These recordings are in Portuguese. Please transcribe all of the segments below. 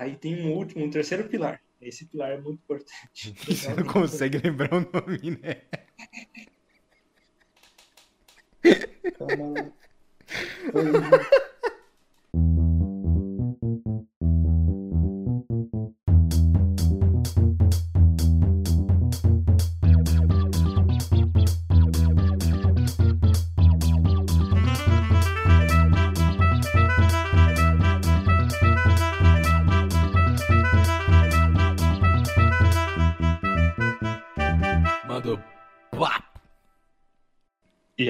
Aí tem um último, um terceiro pilar. Esse pilar é muito importante. Você não consegue lembrar o nome, né? Calma lá.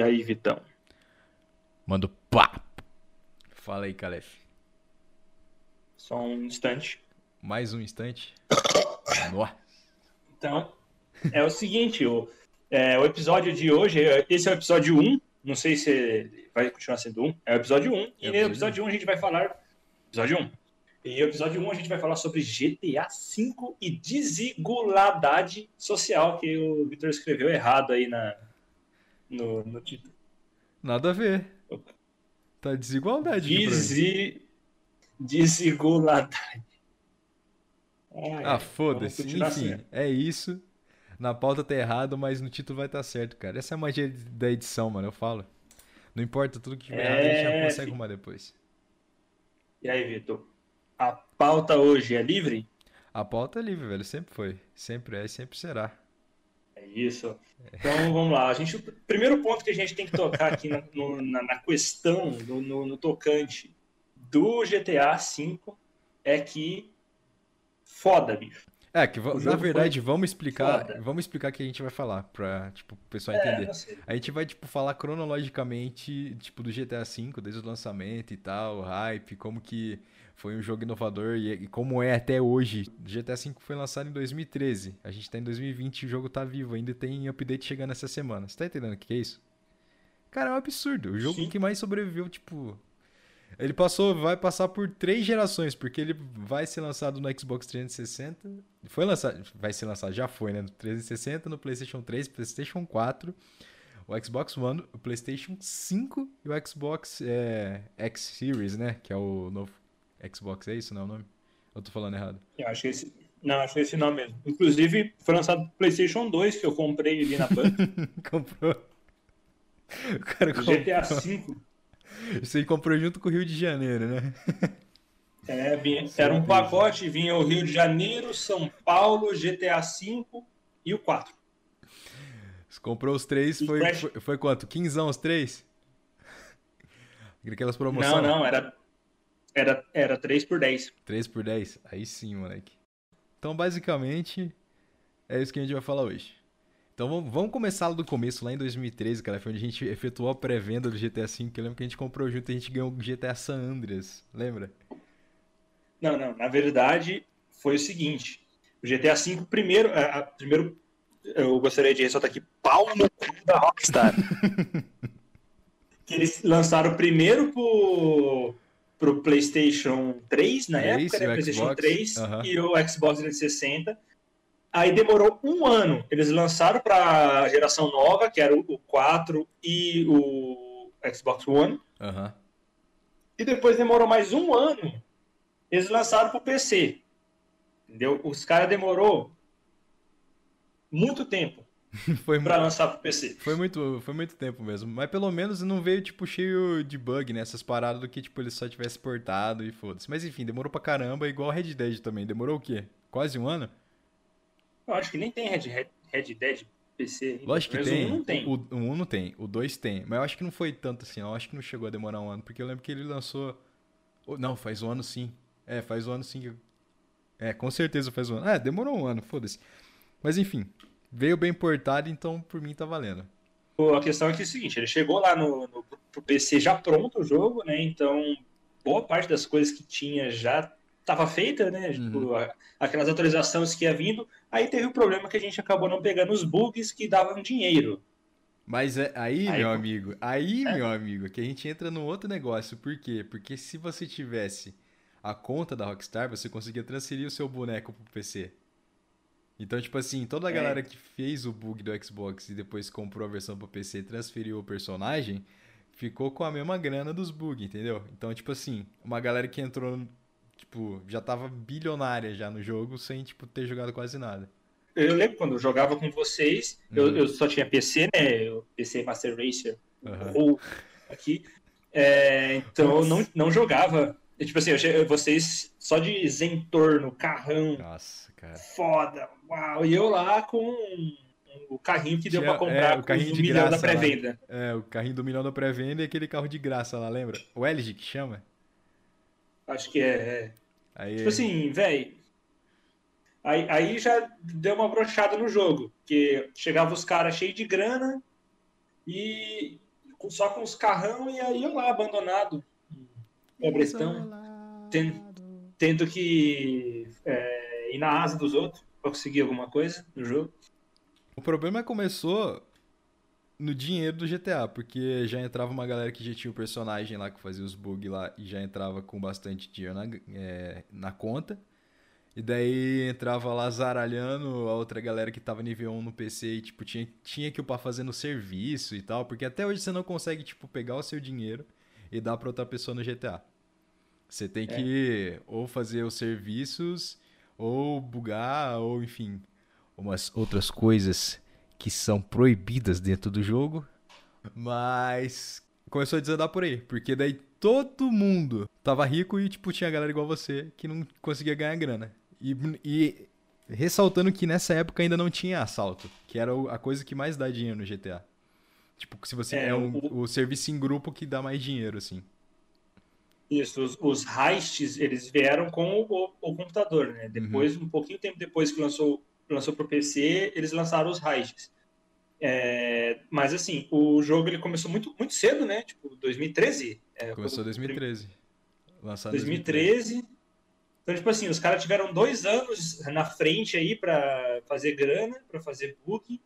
E aí, Vitão? Mandou papo. Fala aí, Calef. Só um instante. Mais um instante. Nossa. Então, é o seguinte, o, é, o episódio de hoje, é- esse é o episódio 1, não sei se vai continuar sendo 1, é o episódio 1, e É o no episódio episódio 1 a gente vai falar... Episódio 1. E no episódio 1 a gente vai falar sobre GTA V e desigualdade social, que o Vitor escreveu errado aí na, no, no título. Nada a ver. Tá desigualdade. Desi... Desigualdade. Ai, Ah, foda-se. Enfim, assim. é isso. Na pauta tá errado, mas no título vai estar certo, cara. Essa é a magia da edição, mano, eu falo. Não importa tudo que tiver errado, a gente já É, consegue arrumar depois. E aí, Vitor? A pauta hoje é livre? A pauta é livre, velho. Sempre foi. Sempre é e sempre será. É isso. Então vamos lá. A gente, o primeiro ponto que a gente tem que tocar aqui na, no- na- na questão, no, no- no tocante do GTA V é que foda, bicho. É, que na verdade, vamos explicar, foda. vamos explicar o que a gente vai falar pra, tipo, o pessoal É, entender. sei. A gente vai, tipo, falar cronologicamente, tipo, do GTA V, desde o lançamento e tal, o hype, como que foi um jogo inovador e, e como é até hoje. O GTA V foi lançado em 2013, a gente tá em 2020 e o jogo tá vivo, ainda tem update chegando essa semana. Você tá entendendo o que que é isso? Cara, é um absurdo. O jogo Sim. que mais sobreviveu, tipo... Ele passou, vai passar por três gerações, porque ele vai ser lançado no Xbox 360. Foi lançado, vai ser lançado, já foi, né? No 360, no PlayStation 3, PlayStation 4, o Xbox One, o PlayStation 5 e o Xbox é, X Series, né? Que é o novo Xbox, é isso, não é o nome? Eu tô falando errado. Eu acho que esse. Não, acho que esse não mesmo. Inclusive, foi lançado o PlayStation 2, que eu comprei ali na banca. comprou. O cara comprou. GTA V. Isso aí comprou junto com o Rio de Janeiro, né? É, vinha- era um pacote, vinha o Rio de Janeiro, São Paulo, GTA V e o 4. Você comprou os três, foi, foi, foi quanto? Quinzão os três? Aquelas Não, promoções? não, era, era, era 3 por 10. 3 por 10? Aí sim, moleque. Então, basicamente, é isso que a gente vai falar hoje. Então, vamos, começar lá do começo, lá em 2013, cara. Foi onde a gente efetuou a pré-venda do GTA V. Que eu lembro que a gente comprou junto e a gente ganhou o GTA San Andreas. Lembra? Não, não, na verdade foi o seguinte. O GTA V, primeiro, a- a- primeiro eu gostaria de ressaltar aqui, pau no cu da Rockstar. que eles lançaram primeiro pro, pro PlayStation 3 na época, né? o PlayStation Xbox, 3 aham. e o Xbox 360. Aí demorou um ano. Eles lançaram para a geração nova, que era o o 4 e o Xbox One. Aham. E depois demorou mais um ano. Eles lançaram pro PC. Entendeu? Os caras demorou muito tempo Foi, para mu- lançar pro PC. foi, muito, foi muito tempo mesmo. Mas pelo menos não veio, tipo, cheio de bug, né? Essas paradas do que, tipo, ele só tivesse portado e foda-se. Mas enfim, demorou pra caramba, igual Red Dead também. Demorou o quê? Quase um ano? Eu acho que nem tem Red, Red, Red Dead PC. ainda. Lógico que Mas o tem. um não tem. O, o 1 não tem, o 2 tem. Mas eu acho que não foi tanto assim, eu acho que não chegou a demorar um ano, porque eu lembro que ele lançou. Não, faz um ano sim. É, faz um ano sim. que- É, com certeza faz um ano. É, demorou um ano, foda-se. Mas enfim, veio bem portado, então por mim tá valendo. A questão é que é o seguinte, ele chegou lá no, no pro PC já pronto o jogo, né? Então, boa parte das coisas que tinha já estava feita, né? Tipo, Uhum. a- aquelas atualizações que ia vindo. Aí teve o problema que a gente acabou não pegando os bugs que davam dinheiro. Mas é, aí, Aí, meu amigo, aí, É. meu amigo, que a gente entra num outro negócio. Por quê? Porque se você tivesse a conta da Rockstar, você conseguia transferir o seu boneco pro PC. Então, tipo assim, toda a É. galera que fez o bug do Xbox e depois comprou a versão pro PC e transferiu o personagem, ficou com a mesma grana dos bugs, entendeu? Então, tipo assim, uma galera que entrou tipo, já tava bilionária já no jogo, sem, tipo, ter jogado quase nada. Eu lembro quando eu jogava com vocês, uhum. eu, eu só tinha PC, né? Eu, PC Master Racer, uhum. ou aqui. É, então eu não, não jogava. Tipo assim, vocês só de Zentor no carrão. Nossa, cara. Foda, uau. E eu lá com o carrinho que deu para comprar é, o carrinho de milhão da pré-venda. É, o carrinho do milhão da pré-venda e aquele carro de graça lá, lembra? O LG que chama? Acho que é. é. Aí... Tipo assim, velho. Aí, aí já deu uma brochada no jogo. Que chegava os caras cheios de grana e só com os carrão e aí eu lá abandonado. Quebretão. Tendo, tendo que é, ir na asa dos outros pra conseguir alguma coisa no jogo. O problema começou no dinheiro do GTA, porque já entrava uma galera que já tinha o personagem lá que fazia os bugs lá e já entrava com bastante dinheiro na, é, na conta. E daí entrava lá zaralhando a outra galera que tava nível 1 no PC e, tipo, tinha, tinha que upar fazendo serviço e tal, porque até hoje você não consegue, tipo, pegar o seu dinheiro e dar pra outra pessoa no GTA. Você tem é. que ou fazer os serviços, ou bugar, ou enfim, umas outras coisas que são proibidas dentro do jogo. Mas começou a desandar por aí, porque daí todo mundo tava rico e tipo tinha galera igual você que não conseguia ganhar grana. E, e ressaltando que nessa época ainda não tinha assalto, que era a coisa que mais dá dinheiro no GTA. Tipo, se você é, é um, o... o serviço em grupo que dá mais dinheiro, assim. Isso, os, os heists, eles vieram com o, o computador, né? Depois, uhum. um pouquinho tempo depois que lançou lançou para o PC, eles lançaram os Raids. É, mas assim, o jogo ele começou muito, muito cedo, né? Tipo, 2013. É, começou em 2013. Lançado 2013. 2013. Então, tipo assim, os caras tiveram dois anos na frente aí para fazer grana, para fazer book.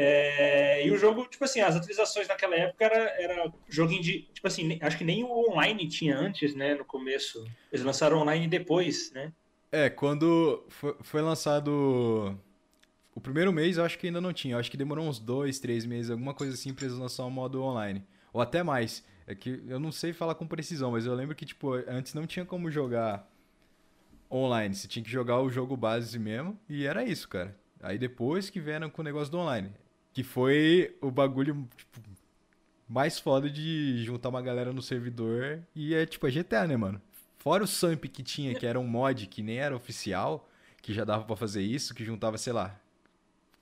É, e o jogo, tipo assim, as atualizações naquela época era, era joguinho de. Tipo assim, acho que nem o online tinha antes, né? No começo. Eles lançaram online depois, né? É, quando foi, foi lançado o primeiro mês, eu acho que ainda não tinha. Eu acho que demorou uns dois, três meses, alguma coisa assim, pra eles lançar o modo online. Ou até mais. É que eu não sei falar com precisão, mas eu lembro que, tipo, antes não tinha como jogar online. Você tinha que jogar o jogo base mesmo. E era isso, cara. Aí depois que vieram com o negócio do online. Que foi o bagulho, tipo, mais foda de juntar uma galera no servidor. E é tipo, é GTA, né, mano? Fora o Samp que tinha, que era um mod que nem era oficial, que já dava para fazer isso, que juntava, sei lá,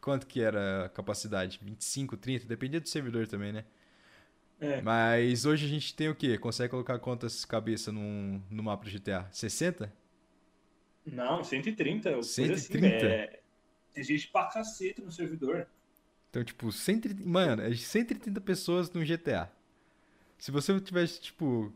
quanto que era a capacidade? 25, 30, dependia do servidor também, né? É. Mas hoje a gente tem o quê? Consegue colocar quantas cabeças no, no mapa do GTA? 60? Não, 130. 130? Assim, é... Gente pra cacete no servidor. Então, tipo, 130... mano, é 130 pessoas no GTA. Se você tivesse, tipo,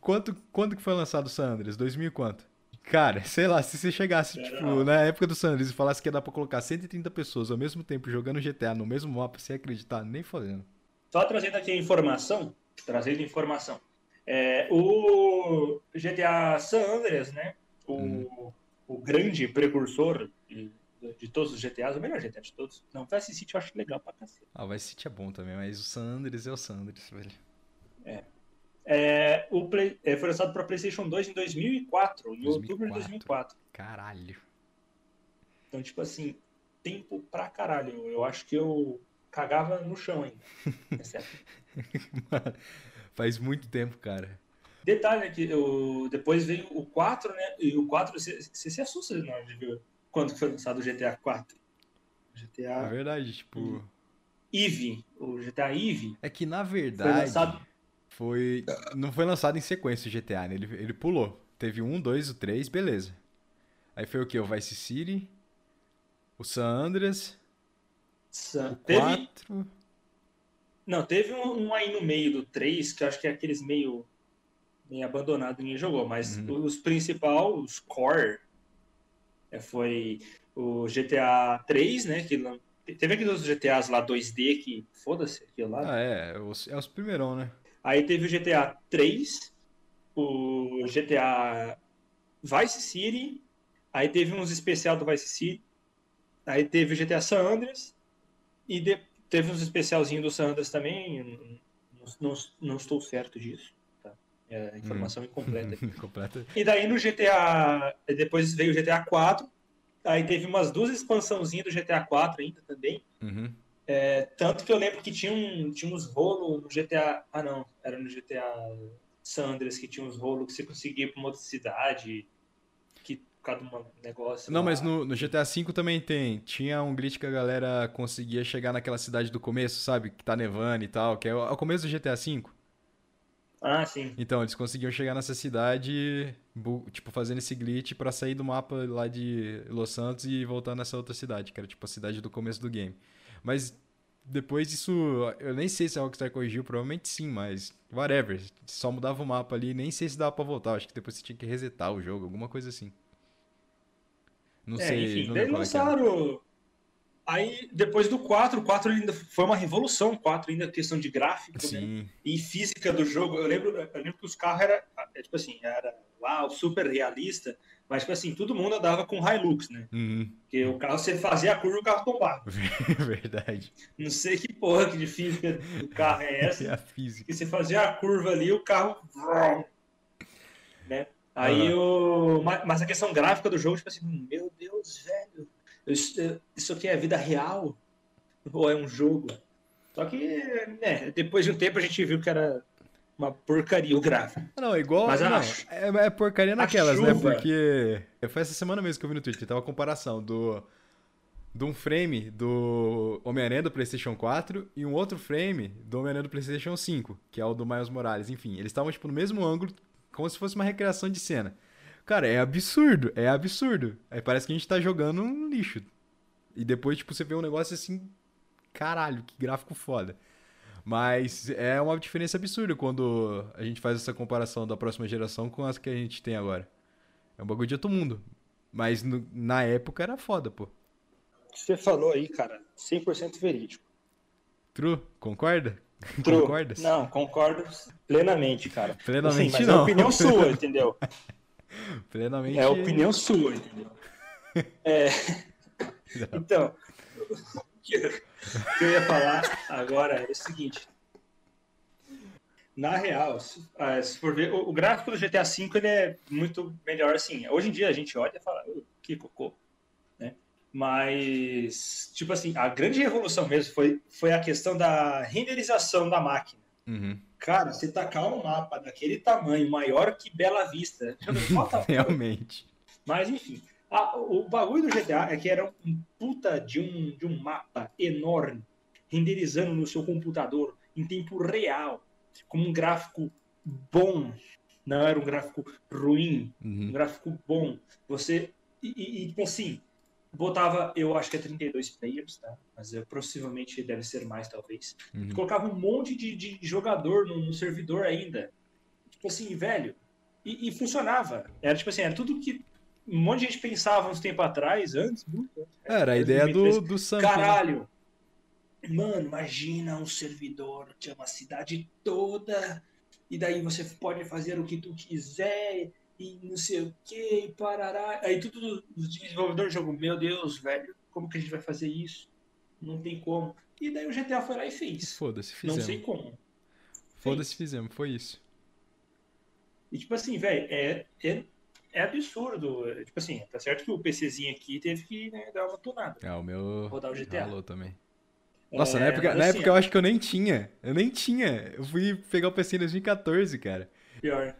Quanto, quando que foi lançado o San Andreas? 2000 e quanto? Cara, sei lá, se você chegasse, é, tipo, não. na época do San Andreas e falasse que ia dar pra colocar 130 pessoas ao mesmo tempo jogando GTA no mesmo mapa, ia acreditar nem fazendo. Só trazendo aqui a informação, trazendo informação. É, o GTA San Andreas, né? O, hum. o grande precursor de, de, todos os GTAs, o melhor GTA de todos. Não, Vice City eu acho legal pra cacete. Ah, Vice City é bom também, mas o San Andreas é o San Andreas, velho. É. É, o Play, é, foi lançado para PlayStation 2 em 2004, em 2004. outubro de 2004. Caralho. Então, tipo assim, tempo pra caralho. Eu acho que eu cagava no chão ainda. É faz muito tempo, cara. Detalhe que eu, depois veio o 4, né? E o 4, você, você se assusta na hora de ver quando foi lançado o GTA 4. GTA. É verdade, tipo. Eve, o GTA Eve. É que na verdade. Foi lançado foi. Não foi lançado em sequência o GTA, né? Ele, ele pulou. Teve um, dois, o três, beleza. Aí foi o que? O Vice City, o San Andreas, San... o teve... 4. Não, teve um, um, aí no meio do 3, que eu acho que é aqueles meio, meio abandonado, ninguém jogou. Mas uhum. os principais, os core, foi o GTA 3, né? Que teve aqueles GTAs lá 2D que foda-se aquilo lá. Ah, é, é os, é os primeirão, né? Aí teve o GTA 3, o GTA Vice City, aí teve uns especial do Vice City, aí teve o GTA San Andreas, e de, teve uns especialzinhos do San Andreas também, não, não, não, estou certo disso. É, informação incompleta. Completa. E daí no GTA. Depois veio o GTA 4. Aí teve umas duas expansãozinhas do GTA 4 ainda também. Uhum. É, tanto que eu lembro que tinha, um, tinha uns rolos no GTA. Ah, não. Era no GTA Sanders que tinha uns rolos que você conseguia ir pra uma outra cidade. Que por causa de um negócio. Não, lá. mas no, no, GTA V também tem. Tinha um glitch que a galera conseguia chegar naquela cidade do começo, sabe? Que tá nevando e tal. Que é o, é o começo do GTA V. Ah, sim. Então, eles conseguiam chegar nessa cidade, tipo, fazendo esse glitch para sair do mapa lá de Los Santos e voltar nessa outra cidade, que era tipo a cidade do começo do game. Mas depois disso, eu nem sei se a Rockstar corrigiu, provavelmente sim, mas whatever. Só mudava o mapa ali, nem sei se dava pra voltar. Acho que depois você tinha que resetar o jogo, alguma coisa assim. Não é, sei. Enfim, não daí lançaram. Aí, depois do 4, o 4 ainda foi uma revolução. O 4 ainda questão de gráfico né? e física do jogo. Eu lembro, eu lembro que os carros eram, é, tipo assim, era uau, super realista. Mas, tipo assim, todo mundo andava com Hilux, né? Uhum. Porque o carro, você fazia a curva o carro tombava. Verdade. Não sei que porra que de física do carro é essa. É a física. Que você fazia a curva ali o carro. Né? Aí uhum. o. Mas a questão gráfica do jogo, tipo assim, meu Deus, velho isso aqui é vida real? Ou é um jogo? Só que, né, depois de um tempo a gente viu que era uma porcaria o gráfico. Não, igual. Mas não, é, é, porcaria naquelas, né? Porque. Foi essa semana mesmo que eu vi no Twitter, tava a comparação do. De um frame do Homem-Aranha do PlayStation 4 e um outro frame do Homem-Aranha do PlayStation 5, que é o do Miles Morales. Enfim, eles estavam tipo no mesmo ângulo, como se fosse uma recriação de cena. Cara, é absurdo, é absurdo. Aí parece que a gente tá jogando um lixo. E depois, tipo, você vê um negócio assim, caralho, que gráfico foda. Mas é uma diferença absurda quando a gente faz essa comparação da próxima geração com as que a gente tem agora. É um bagulho de outro mundo. Mas no, na época era foda, pô. Você falou aí, cara, 100% verídico. True, concorda? True. Concordas? Não, concordo plenamente, cara. Plenamente assim, mas não. é opinião sua, entendeu? Plenamente. É a opinião sua, entendeu? É... Então, o que eu ia falar agora é o seguinte. Na real, se, ah, se for ver, o, o, gráfico do GTA V ele é muito melhor assim. Hoje em dia a gente olha e fala, que cocô. Né? Mas, tipo assim, a grande revolução mesmo foi, foi a questão da renderização da máquina. Uhum. Cara, você tacar um mapa daquele tamanho, maior que Bela Vista, realmente. Mas enfim, a, o bagulho do GTA é que era um puta de um, de um mapa enorme, renderizando no seu computador em tempo real, com um gráfico bom. Não era um gráfico ruim, uhum. um gráfico bom. Você. E, e, e tipo assim, botava, eu acho que é 32 players, tá? Mas eu, possivelmente deve ser mais, talvez. Uhum. Colocava um monte de, de jogador no, no, servidor ainda. Tipo assim, velho. E, e, funcionava. Era tipo assim, era tudo que um monte de gente pensava uns tempo atrás, antes, muito Era a ideia do, do Sam. Né? Caralho. Mano, imagina um servidor é uma cidade toda, e daí você pode fazer o que tu quiser, e não sei o que, e parará. Aí tudo os desenvolvedores do jogo, meu Deus, velho, como que a gente vai fazer isso? Não tem como. E daí o GTA foi lá e fez. Foda-se, fizemos. Não sei como. Foda-se, fizemos, foi isso. E tipo assim, velho, é, é, é, absurdo. Tipo assim, tá certo que o PCzinho aqui teve que né, dar uma tunada. É, o meu. Rodar o GTA. Falou também. Nossa, é, na época, na assim, época eu acho que eu nem tinha. Eu nem tinha. Eu fui pegar o PC em 2014, cara. Pior.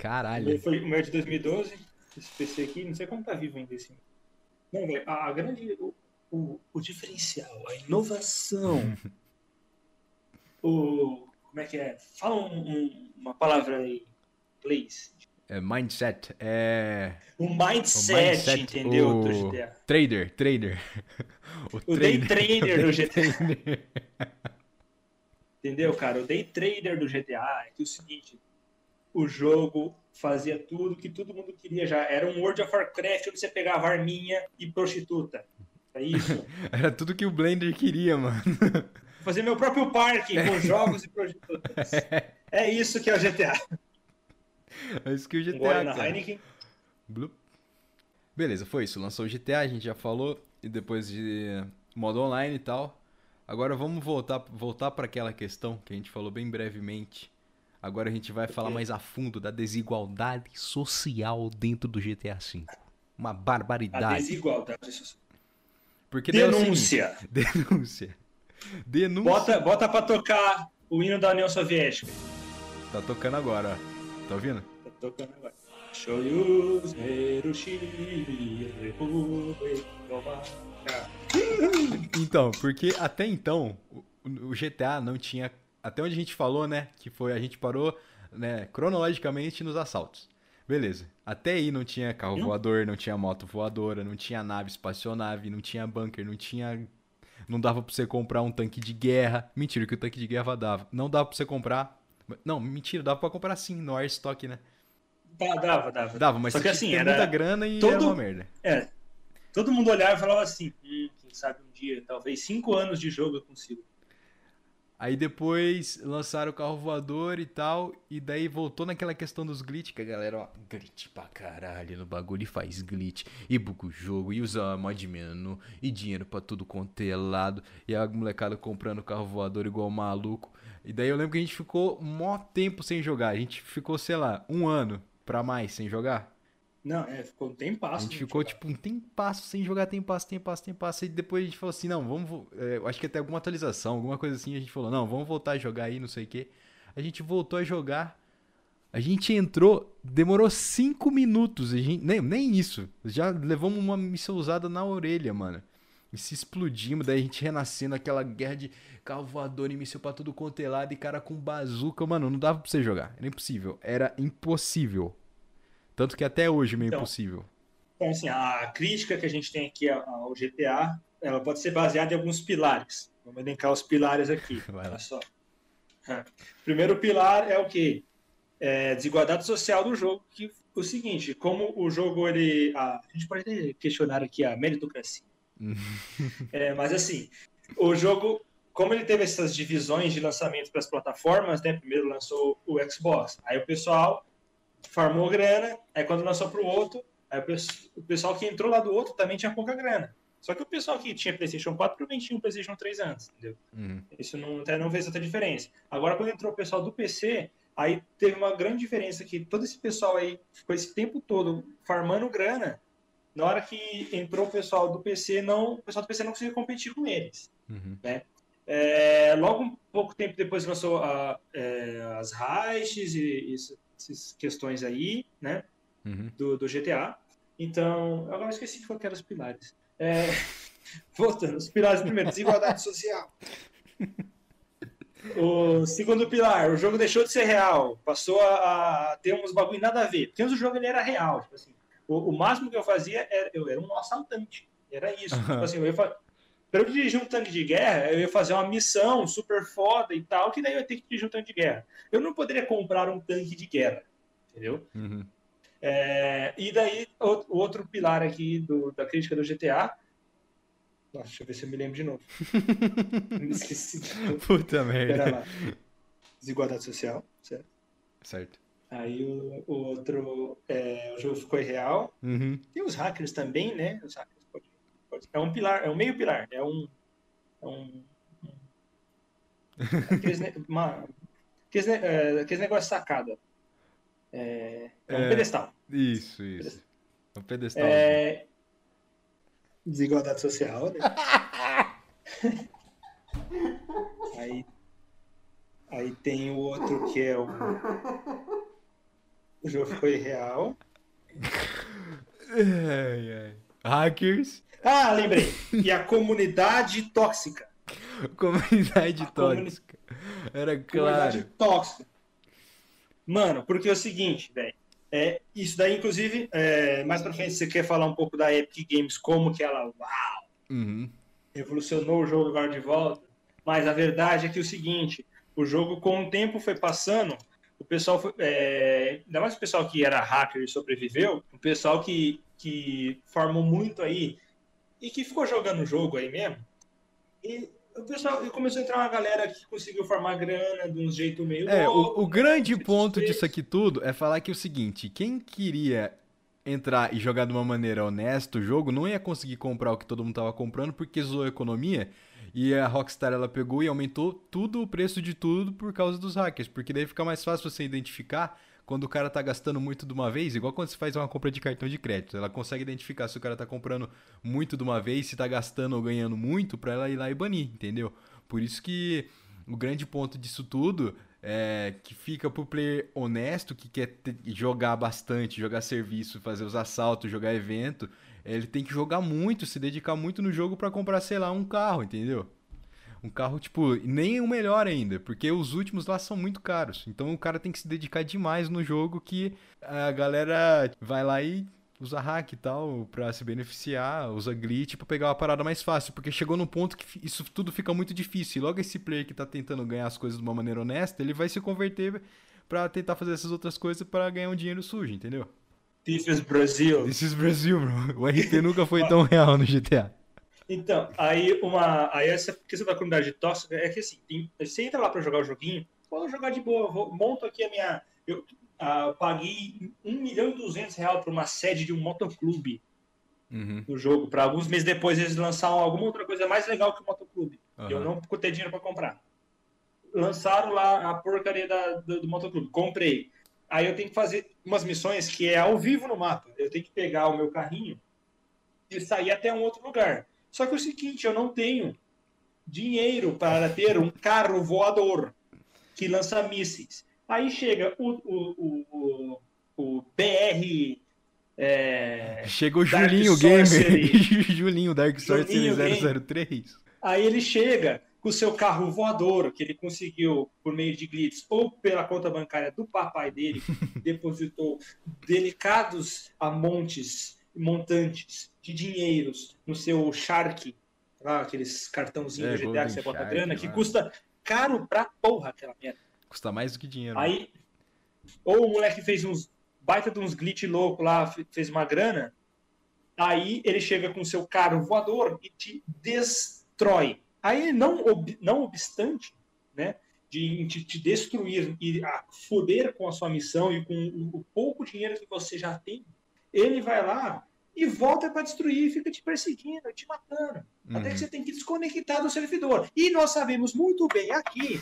Caralho. Foi o meu de 2012, esse PC aqui, não sei como tá vivo ainda esse. Não, velho, a, a, grande. O, o, o, diferencial, a inovação. o. Como é que é? Fala um, um, uma palavra em inglês. É mindset. É. O mindset, o mindset entendeu? O... Do GTA. Trader, trader. O, o trader. day trader do GTA. entendeu, cara? O day trader do GTA é que é o seguinte o jogo fazia tudo que todo mundo queria já. Era um World of Warcraft onde você pegava arminha e prostituta. É isso. Era tudo que o Blender queria, mano. Fazer meu próprio parque com jogos e prostitutas. É isso que é o GTA. É isso que o GTA na Heineken. Blup. Beleza, foi isso. Lançou o GTA, a gente já falou. E depois de modo online e tal. Agora vamos voltar, voltar para aquela questão que a gente falou bem brevemente Agora a gente vai falar mais a fundo da desigualdade social dentro do GTA V. Uma barbaridade. A desigualdade social. Porque denúncia. É seguinte, denúncia. Denúncia. Bota, bota pra tocar o hino da União Soviética. Tá tocando agora, ó. Tá ouvindo? Tá tocando agora. Então, porque até então, o GTA não tinha. Até onde a gente falou, né? Que foi. A gente parou, né, cronologicamente nos assaltos. Beleza. Até aí não tinha carro hum? voador, não tinha moto voadora, não tinha nave espaçonave, não tinha bunker, não tinha. Não dava pra você comprar um tanque de guerra. Mentira, que o tanque de guerra dava. Não dava pra você comprar. Não, mentira, dava pra comprar sim, no Air Stock, né? Dava, dava. Dava, mas Só que assim, era muita grana e todo... era uma merda. É. Todo mundo olhava e falava assim, hum, quem sabe um dia, talvez cinco anos de jogo eu consigo. Aí depois lançaram o carro voador e tal, e daí voltou naquela questão dos glitch, que a galera, ó, glitch pra caralho no bagulho, e faz glitch, e buga o jogo, e usa mod menu, e dinheiro pra tudo quanto é lado, e a molecada comprando carro voador igual maluco. E daí eu lembro que a gente ficou mó tempo sem jogar, a gente ficou, sei lá, um ano pra mais sem jogar. Não, é, ficou um tempasso. A gente ficou, jogar. tipo, um tempasso sem jogar, tempasso, tempasso, tempasso. E depois a gente falou assim, não, vamos... É, acho que até alguma atualização, alguma coisa assim, a gente falou, não, vamos voltar a jogar aí, não sei o quê. A gente voltou a jogar. A gente entrou, demorou cinco minutos. A gente, nem, nem isso. Já levamos uma missão usada na orelha, mano. E se explodimos, daí a gente renascendo aquela guerra de carro voador e míssil pra tudo quanto é lado e cara com bazuca. Mano, não dava pra você jogar. Era impossível. Era impossível. Tanto que até hoje é meio então, impossível. Então, assim, a crítica que a gente tem aqui ao GTA, ela pode ser baseada em alguns pilares. Vamos elencar os pilares aqui. Olha só. Primeiro pilar é o quê? É desigualdade social do jogo, que o seguinte, como o jogo ele, a, a gente pode questionar aqui a meritocracia. é, mas assim, o jogo, como ele teve essas divisões de lançamento para as plataformas, né? Primeiro lançou o Xbox, aí o pessoal farmou grana, aí quando lançou para o outro, aí o pessoal que entrou lá do outro também tinha pouca grana. Só que o pessoal que tinha PlayStation 4 provavelmente tinha um PlayStation 3 antes, entendeu? Uhum. Isso não, até não fez tanta diferença. Agora, quando entrou o pessoal do PC, aí teve uma grande diferença que todo esse pessoal aí ficou esse tempo todo farmando grana. Na hora que entrou o pessoal do PC, não, o pessoal do PC não conseguia competir com eles, uhum. né? É, logo um pouco tempo depois lançou a, é, as raids e isso essas questões aí, né? Uhum. Do, do GTA. Então, agora eu esqueci qual que eram os pilares. É, voltando, os pilares primeiro, desigualdade social. O segundo pilar, o jogo deixou de ser real, passou a, a ter uns bagulho nada a ver. Porque antes o jogo ele era real, tipo assim. O, o máximo que eu fazia era eu era um assaltante. Era isso. Uhum. Tipo assim, eu ia, para eu dirigir um tanque de guerra, eu ia fazer uma missão super foda e tal, que daí eu ia ter que dirigir um tanque de guerra. Eu não poderia comprar um tanque de guerra, entendeu? Uhum. É, e daí, o, outro pilar aqui do, da crítica do GTA. Nossa, deixa eu ver se eu me lembro de novo. me esqueci. Puta merda. Desigualdade social, certo? Certo. Aí o, o outro, é, o jogo ficou irreal. Uhum. Tem os hackers também, né? Os hackers é um pilar, é um meio pilar, é um. É um, aqueles, uma, aqueles, é, aqueles negócios sacada. É, é um é, pedestal. Isso, isso. Um pedestal. É, desigualdade social, né? aí, aí tem o outro que é o. O jogo foi real. Ai, ai. Hackers. Ah, lembrei. E a comunidade tóxica. Comunidade a tóxica. Comuni... Era claro. Comunidade tóxica. Mano, porque é o seguinte, velho. É, isso daí, inclusive, é, mais pra frente, você quer falar um pouco da Epic Games, como que ela, uau, uhum. revolucionou o jogo agora de volta. Mas a verdade é que é o seguinte, o jogo, com o tempo foi passando, o pessoal, foi, é, ainda mais o pessoal que era hacker e sobreviveu, o pessoal que, que formou muito aí e que ficou jogando o jogo aí mesmo. E o pessoal começou a entrar uma galera que conseguiu formar grana de um jeito meio. É, louco, o, o grande ponto disso aqui tudo é falar que é o seguinte: quem queria entrar e jogar de uma maneira honesta o jogo, não ia conseguir comprar o que todo mundo tava comprando porque zoou a economia. E a Rockstar ela pegou e aumentou tudo o preço de tudo por causa dos hackers, porque daí fica mais fácil você identificar quando o cara tá gastando muito de uma vez, igual quando você faz uma compra de cartão de crédito. Ela consegue identificar se o cara tá comprando muito de uma vez, se tá gastando ou ganhando muito, pra ela ir lá e banir, entendeu? Por isso que o grande ponto disso tudo é que fica pro player honesto, que quer jogar bastante, jogar serviço, fazer os assaltos, jogar evento, ele tem que jogar muito, se dedicar muito no jogo para comprar, sei lá, um carro, entendeu? Um carro, tipo, nem o melhor ainda, porque os últimos lá são muito caros. Então o cara tem que se dedicar demais no jogo que a galera vai lá e usa hack e tal pra se beneficiar, usa glitch pra pegar uma parada mais fácil, porque chegou num ponto que isso tudo fica muito difícil. E logo esse player que tá tentando ganhar as coisas de uma maneira honesta, ele vai se converter para tentar fazer essas outras coisas para ganhar um dinheiro sujo, entendeu? This is Brasil. This is Brasil, bro. O RP nunca foi tão real no GTA. Então, aí uma. Aí essa questão da comunidade tóxica é que assim, tem, você entra lá para jogar o joguinho, vou jogar de boa, vou, monto aqui a minha. Eu paguei 1 milhão e 200 reais por uma sede de um motoclube uhum. no jogo. Para alguns meses depois eles lançaram alguma outra coisa mais legal que o motoclube. Uhum. Eu não ter dinheiro para comprar. Lançaram lá a porcaria da, do, do motoclube. Comprei. Aí eu tenho que fazer umas missões que é ao vivo no mapa. Eu tenho que pegar o meu carrinho e sair até um outro lugar. Só que é o seguinte, eu não tenho dinheiro para ter um carro voador que lança mísseis. Aí chega o, o, o, o BR. É, chega o Julinho Gamer. Julinho Dark Sorcery 003. Aí ele chega com o seu carro voador, que ele conseguiu por meio de glitz ou pela conta bancária do papai dele, depositou delicados a montes, montantes de dinheiros no seu Shark, lá, aqueles cartãozinhos é, do GTA que você bota Shark, grana, que mano. custa caro pra porra aquela merda. Custa mais do que dinheiro. Aí, ou o moleque fez uns baita de uns glitch louco lá, fez uma grana, aí ele chega com seu carro voador e te destrói. Aí, não, não obstante, né, de te, te destruir e a foder com a sua missão e com o, o pouco dinheiro que você já tem, ele vai lá e volta para destruir fica te perseguindo, te matando. Uhum. Até que você tem que desconectar do servidor. E nós sabemos muito bem aqui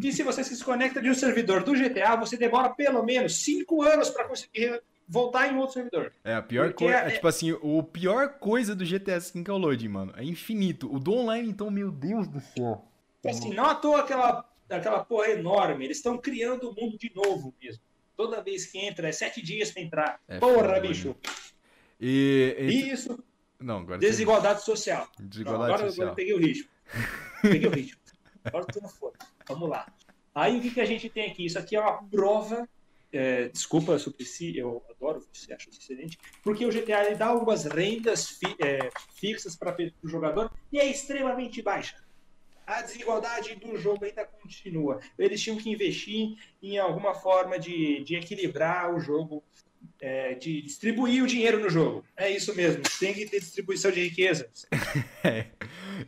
que se você se desconecta de um servidor do GTA, você demora pelo menos 5 anos para conseguir voltar em outro servidor. É, a pior coisa. É, é, tipo assim, o pior coisa do GTA V é o loading, mano. É infinito. O do online, então, meu Deus do céu. Assim, não à toa aquela, aquela porra enorme. Eles estão criando o mundo de novo mesmo. Toda vez que entra, é sete dias pra entrar. É porra, foda, bicho. E, e... Isso. Não, Desigualdade social. Desigualdade não, agora, social. Agora eu peguei o ritmo. Peguei o ritmo. Agora for. Vamos lá. Aí o que, que a gente tem aqui? Isso aqui é uma prova. É, desculpa, Suplicy, eu adoro, você acha excelente, porque o GTA ele dá algumas rendas fi, é, fixas para o jogador e é extremamente baixa. A desigualdade do jogo ainda continua. Eles tinham que investir em alguma forma de, de equilibrar o jogo é, de distribuir o dinheiro no jogo. É isso mesmo, tem que ter distribuição de riquezas. é.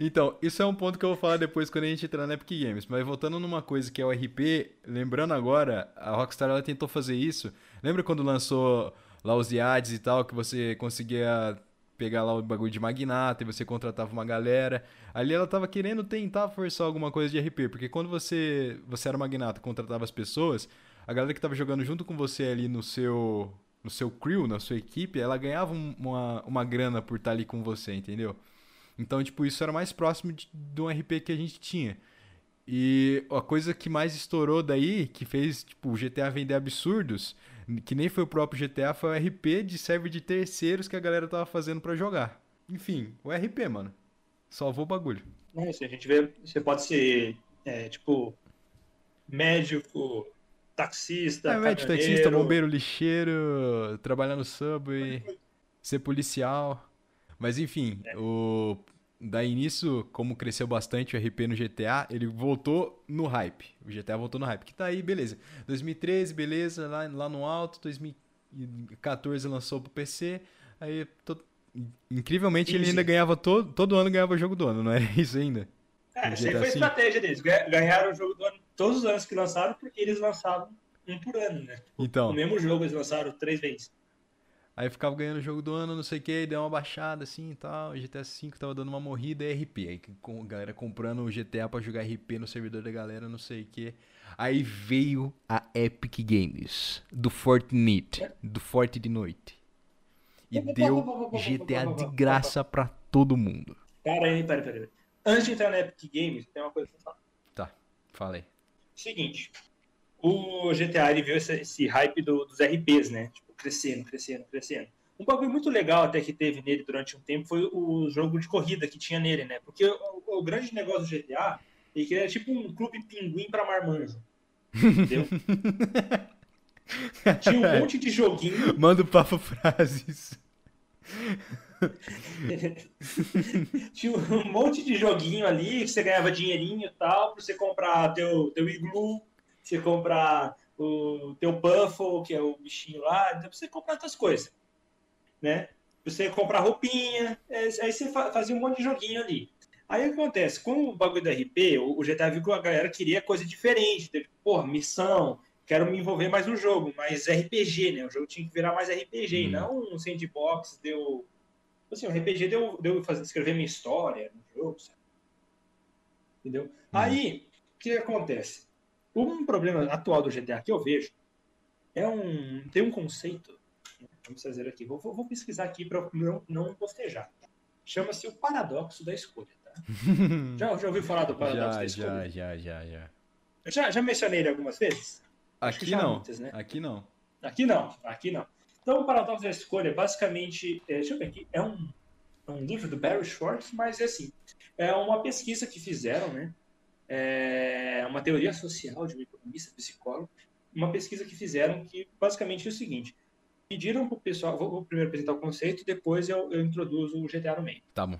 Então, isso é um ponto que eu vou falar depois quando a gente entrar na Epic Games. Mas voltando numa coisa que é o RP, lembrando agora, a Rockstar ela tentou fazer isso. Lembra quando lançou lá os IADs e tal, que você conseguia pegar lá o bagulho de magnata e você contratava uma galera. Ali ela tava querendo tentar forçar alguma coisa de RP, porque quando você, você era magnata contratava as pessoas, a galera que tava jogando junto com você ali no seu no seu crew, na sua equipe, ela ganhava uma, uma grana por estar ali com você, entendeu? Então, tipo, isso era mais próximo de, de um RP que a gente tinha. E a coisa que mais estourou daí, que fez tipo, o GTA vender absurdos, que nem foi o próprio GTA, foi o RP de server de terceiros que a galera tava fazendo para jogar. Enfim, o RP, mano. Salvou o bagulho. É, a gente vê, você pode ser, é, tipo, médico, taxista, é, médico, taxista, bombeiro, lixeiro, trabalhar no subway, ser policial. Mas enfim, é. o daí nisso, como cresceu bastante o RP no GTA, ele voltou no hype. O GTA voltou no hype. Que tá aí, beleza. 2013, beleza, lá, lá no alto. 2014 lançou pro PC. Aí, to... incrivelmente, ele ainda ganhava todo, todo ano ganhava o jogo do ano, não era isso ainda? É, sempre foi a estratégia deles. Ganharam o jogo do ano todos os anos que lançaram, porque eles lançavam um por ano, né? Então. O mesmo jogo eles lançaram três vezes. Aí ficava ganhando o jogo do ano, não sei o que, deu uma baixada assim e tal. GTA V tava dando uma morrida e RP. Aí com a galera comprando o GTA pra jogar RP no servidor da galera, não sei o que. Aí veio a Epic Games, do Fortnite, do Forte de Noite. E deu GTA de graça pra todo mundo. Pera aí, pera, pera, pera. Antes de entrar na Epic Games, tem uma coisa pra falar. Tá, falei. Seguinte, o GTA ele viu esse, esse hype do, dos RPs, né? Tipo, crescendo, crescendo, crescendo. Um bagulho muito legal até que teve nele durante um tempo foi o jogo de corrida que tinha nele, né? Porque o, o grande negócio do GTA é que era tipo um clube pinguim pra marmanjo. Entendeu? tinha um monte de joguinho. Manda o papo frases. tinha um monte de joguinho ali que você ganhava dinheirinho e tal, pra você comprar teu, teu iglu, você comprar o teu Puffle, que é o bichinho lá, então você comprar outras coisas, né? Você comprar roupinha, é, aí você fazia um monte de joguinho ali. Aí acontece, com o bagulho do RP, o GTA viu que a galera queria coisa diferente, tipo, porra, missão, quero me envolver mais no jogo, mais RPG, né? O jogo tinha que virar mais RPG, hum. não um sandbox, deu... Assim, o RPG deu, deu fazer, escrever minha história no jogo, sabe? Entendeu? Hum. Aí, o que acontece? Um problema atual do GTA que eu vejo é um. Tem um conceito. Vamos fazer aqui. Vou, vou pesquisar aqui para não, não postejar. Chama-se o paradoxo da escolha. Tá? já, já ouviu falar do paradoxo já, da escolha? Já, já, já, já. Já, já mencionei ele algumas vezes? Aqui não. Muitas, né? Aqui não. Aqui não. Aqui não. Então, o paradoxo da escolha, basicamente, é, deixa eu ver aqui, é um, é um livro do Barry Schwartz, mas é assim, é uma pesquisa que fizeram, né? é uma teoria social de um economista, psicólogo, uma pesquisa que fizeram que basicamente é o seguinte: pediram para o pessoal, vou, vou, primeiro apresentar o conceito, depois eu, eu, introduzo o GTA no meio. Tá bom.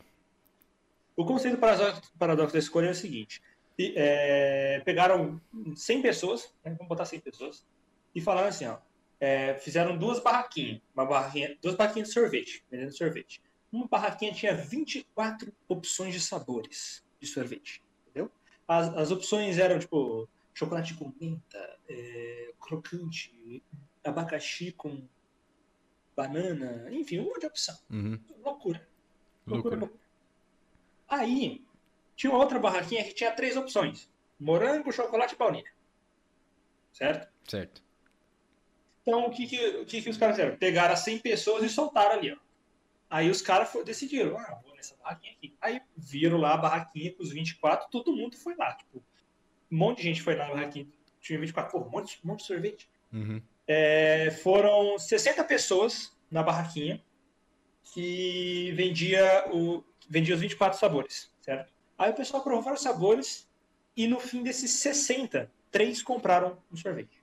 O conceito do paradoxo da escolha é o seguinte: é, pegaram 100 pessoas, né, vamos botar 100 pessoas, e falaram assim: ó, é, fizeram duas barraquinhas, uma barraquinha, duas barraquinhas de sorvete, vendendo sorvete. Uma barraquinha tinha 24 opções de sabores de sorvete. As, as opções eram, tipo, chocolate com menta, é, crocante, abacaxi com banana, enfim, um monte de opção. Uhum. Loucura. Loucura, loucura. Aí, tinha uma outra barraquinha que tinha três opções: morango, chocolate e baunilha. Certo? Certo. Então, o que, que, o que, que os caras fizeram? Pegaram as 100 pessoas e soltaram ali, ó. Aí os caras decidiram, ah, vou nessa barraquinha aqui. Aí viram lá a barraquinha com os 24, todo mundo foi lá. Tipo, um monte de gente foi lá na barraquinha. Tinha 24, pô, um monte, um monte de sorvete. Uhum. É, foram 60 pessoas na barraquinha que vendia, o, vendia os 24 sabores, certo? Aí o pessoal provou vários sabores e no fim desses 60, três compraram um sorvete.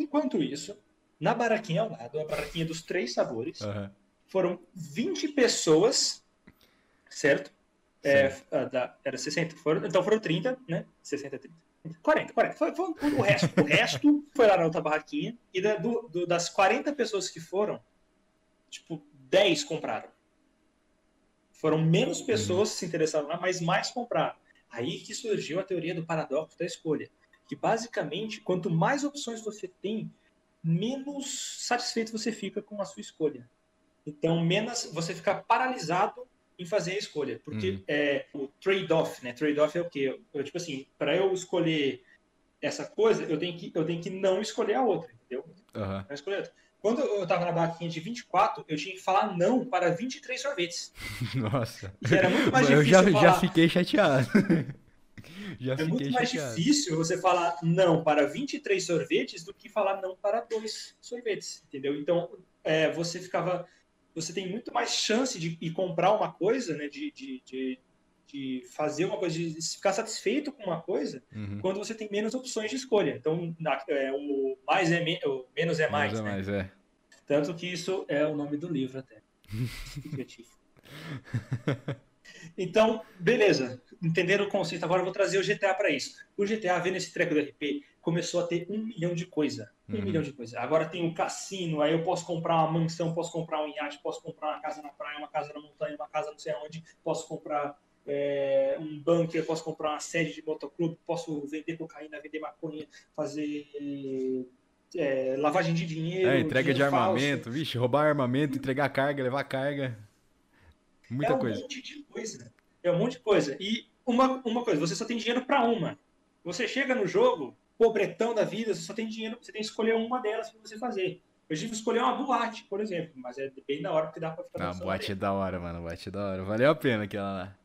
Enquanto isso, na barraquinha ao lado, a barraquinha dos três sabores, uhum foram 20 pessoas, certo? É, da, era 60, foram, então foram 30, né? 60, 30. 40, 40. Foi, foi o resto. O resto foi lá na outra barraquinha. E da, do, do, das 40 pessoas que foram, tipo, 10 compraram. Foram menos pessoas que se interessaram lá, mas mais compraram. Aí que surgiu a teoria do paradoxo da escolha. Que basicamente, quanto mais opções você tem, menos satisfeito você fica com a sua escolha. Então, menos você fica paralisado em fazer a escolha. Porque uhum. é o trade-off, né? Trade-off é o quê? Eu, tipo assim, para eu escolher essa coisa, eu tenho, que, eu tenho que não escolher a outra, entendeu? Uhum. Não escolher outra. Quando eu tava na barraquinha de 24, eu tinha que falar não para 23 sorvetes. Nossa. E era muito mais eu difícil. Eu já, já fiquei chateado. já é muito mais chateado. difícil você falar não para 23 sorvetes do que falar não para dois sorvetes, entendeu? Então, é, você ficava você tem muito mais chance de ir comprar uma coisa, né? De, de, de, de fazer uma coisa, de ficar satisfeito com uma coisa, uhum. quando você tem menos opções de escolha. Então, na, é, o mais é me, o menos é mais. Menos é né? mais, é. Tanto que isso é o nome do livro até. então, beleza. Entenderam o conceito? Agora eu vou trazer o GTA para isso. O GTA, vendo esse treco do RP, começou a ter um milhão de coisa. Um uhum. milhão de coisa. Agora tem o um cassino, aí eu posso comprar uma mansão, posso comprar um iate, posso comprar uma casa na praia, uma casa na montanha, uma casa não sei aonde, posso comprar é, um bunker, posso comprar uma sede de motoclube, posso vender cocaína, vender maconha, fazer é, lavagem de dinheiro. É, entrega de armamento, falso. vixe, roubar armamento, entregar carga, levar carga. Muita é um coisa. monte de coisa. É um monte de coisa. E uma, uma coisa, você só tem dinheiro para uma. Você chega no jogo, pobretão da vida, você só tem dinheiro, você tem que escolher uma delas para você fazer. Eu tive que escolher uma boate, por exemplo, mas é bem da hora porque dá pra ficar dançando boate é da hora, mano. Boate é da hora. Valeu a pena aquela lá.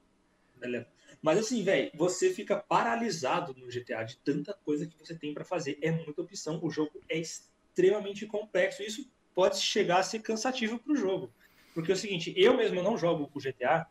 Beleza. Mas assim, velho, você fica paralisado no GTA de tanta coisa que você tem pra fazer. É muita opção. O jogo é extremamente complexo. Isso pode chegar a ser cansativo pro jogo. Porque é o seguinte, eu mesmo não jogo o GTA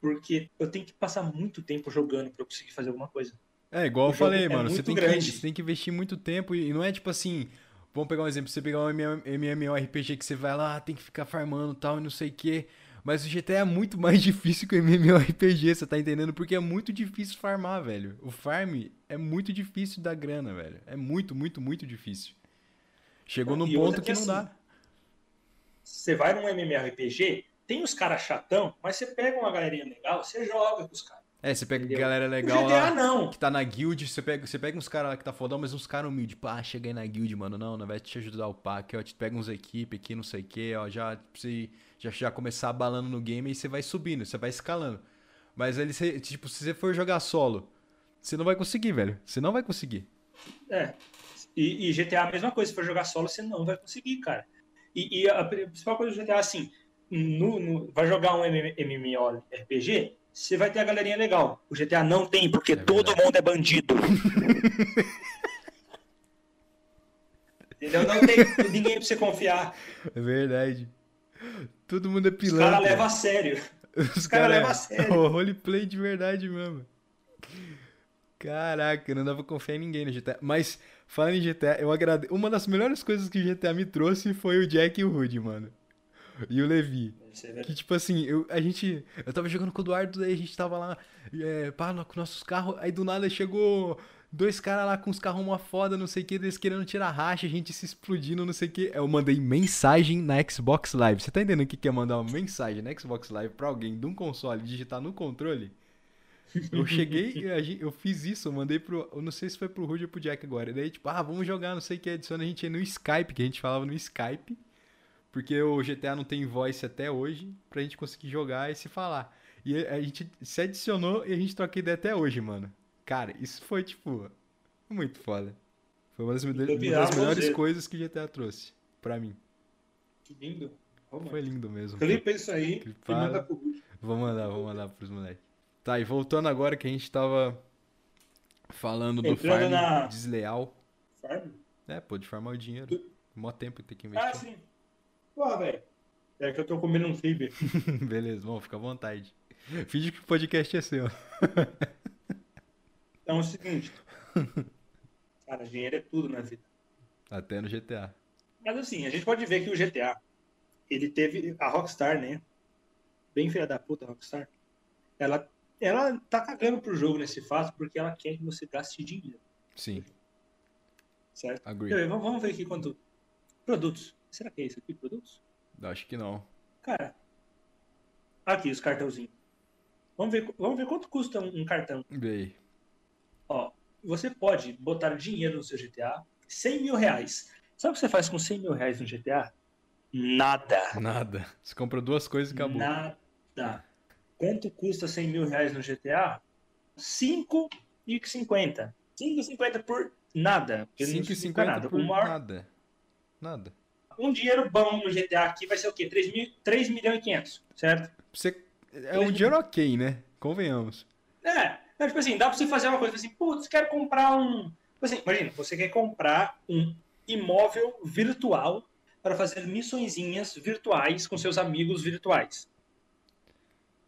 porque eu tenho que passar muito tempo jogando pra eu conseguir fazer alguma coisa. É, igual O eu falei, é mano. Você tem, que, você tem que investir muito tempo e não é tipo assim. Vamos pegar um exemplo. Você pegar um MMORPG que você vai lá, tem que ficar farmando e tal e não sei o quê. Mas o GTA é muito mais difícil que o MMORPG, você tá entendendo? Porque é muito difícil farmar, velho. O farm é muito difícil da grana, velho. É muito, muito, muito difícil. Chegou num E outra ponto que que não assim, dá. Você vai num MMORPG, tem os caras chatão, mas você pega uma galerinha legal, você joga com os caras. É, você pega entendeu? galera legal GTA lá. não. que tá na guild, você pega, você pega uns caras lá que tá fodão, mas uns caras humildes. Pá, chega aí na guild, mano. Não, não vai te ajudar o aqui, ó. Te pega uns equipe aqui, não sei o que, ó. Já, você já, já começar abalando no game e você vai subindo, você vai escalando. Mas ele, tipo, se você for jogar solo, você não vai conseguir, velho. Você não vai conseguir. É. E, e GTA a mesma coisa, se for jogar solo, você não vai conseguir, cara. E, e a principal coisa do GTA é assim, no, no- vai jogar um MM MMORPG, você vai ter a galerinha legal. O GTA não tem, porque É todo mundo é bandido. Entendeu? Não tem ninguém pra você confiar. É verdade. Todo mundo é Os pilantra. caras levam a sério. Os cara cara leva é a sério. o roleplay de verdade mesmo. Caraca, não dá pra confiar em ninguém no GTA. Mas, falando em GTA, eu agradeço. Uma das melhores coisas que o GTA me trouxe foi o Jack e o Rudy, mano. E o Levi. Que tipo assim, eu, a gente. Eu tava jogando com o Eduardo, aí a gente tava lá, é, pá, com nossos carros, aí do nada chegou dois caras lá com os carros uma foda, não sei o que, eles querendo tirar racha, a gente se explodindo, não sei o que. Eu mandei mensagem na Xbox Live. Você tá entendendo o que é mandar uma mensagem na Xbox Live pra alguém de um console digitar no controle? Eu cheguei, eu fiz isso, eu mandei pro. Eu não sei se foi pro Rudy ou pro Jack agora. E daí, tipo, ah, vamos jogar, não sei o que, adiciona a gente aí no Skype, que a gente falava no Skype. Porque o GTA não tem voice até hoje pra gente conseguir jogar e se falar. E a gente se adicionou e a gente troca ideia até hoje, mano. Cara, isso foi, tipo, muito foda. Foi uma das, uma das melhores coisas que GTA trouxe pra mim. Que lindo. Vamos. Foi lindo mesmo. Clipa isso aí Clipa. e manda pro. Vou mandar, vou mandar pros moleques. Tá, e voltando agora que a gente tava falando do Entrando farm na- desleal. Farm? É, pô, de farmar o dinheiro. Mó tempo tem que Ah, investir. sim. Porra, velho. É que eu tô comendo um fiber. Beleza, bom, fica à vontade. Finge que o podcast é seu. Então é o seguinte. Cara, dinheiro é tudo na vida. Até no GTA. Mas assim, a gente pode ver que o GTA, ele teve a Rockstar, né? Bem filha da puta, a Rockstar. Ela, ela tá cagando pro jogo nesse fato porque ela quer que você gaste dinheiro, Sim, certo? agree. Vamos ver aqui quanto. Produtos. Será que é isso aqui, produtos? Acho que não. Cara, aqui os cartãozinhos. Vamos ver, vamos ver quanto custa um, cartão. Aí. Ó, você pode botar dinheiro no seu GTA, 100 mil reais. Sabe o que você faz com 100 mil reais no GTA? Nada. Nada. Você comprou duas coisas e acabou. Nada. Quanto custa 100 mil reais no GTA? 5,50. 5,50 por nada. porque não significa 5,50 nada. por maior- nada. Nada. Um dinheiro bom no GTA aqui vai ser o quê? 3, mil, 3 milhões e 500, certo? Você... É um dinheiro ok, né? Convenhamos. É, é, tipo assim, dá pra você fazer uma coisa assim, putz, quero comprar um. Tipo assim, imagina, você quer comprar um imóvel virtual para fazer missõezinhas virtuais com seus amigos virtuais.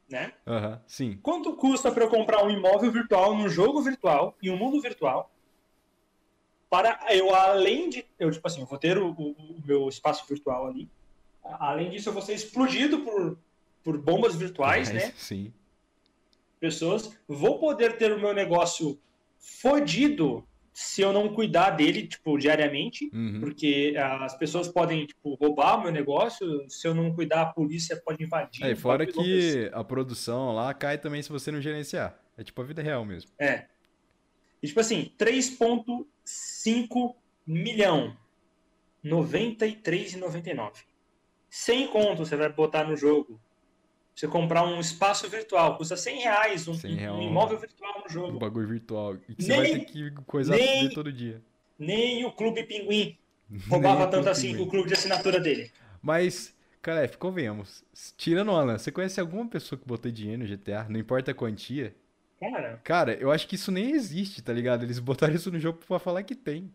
Né? Aham, sim. Quanto custa para eu comprar um imóvel virtual num jogo virtual, em um mundo virtual, para eu, além de. Eu, tipo assim, eu vou ter o, o- o meu espaço virtual ali. Além disso, eu vou ser explodido por, por bombas virtuais, Mas, né? Sim. pessoas, vou poder ter o meu negócio fodido se eu não cuidar dele, tipo, diariamente, Uhum. porque as pessoas podem, tipo, roubar o meu negócio, se eu não cuidar, a polícia pode invadir. É, e fora que a produção lá cai também se você não gerenciar. É tipo a vida real mesmo. É. E, tipo assim, 3,5 milhão R$ 93,99. 100 conto você vai botar no jogo. Você comprar um espaço virtual, custa 100 reais um, 100 real, um imóvel virtual no jogo. Um bagulho virtual. E você nem, vai ter que coisar nem, todo dia. Nem o Clube Pinguim roubava tanto assim o clube de assinatura dele. Mas, cara, convenhamos. Tirando o Alan, você conhece alguma pessoa que botou dinheiro no GTA? Não importa a quantia? Cara. Cara, eu acho que isso nem existe, tá ligado? Eles botaram isso no jogo pra falar que tem.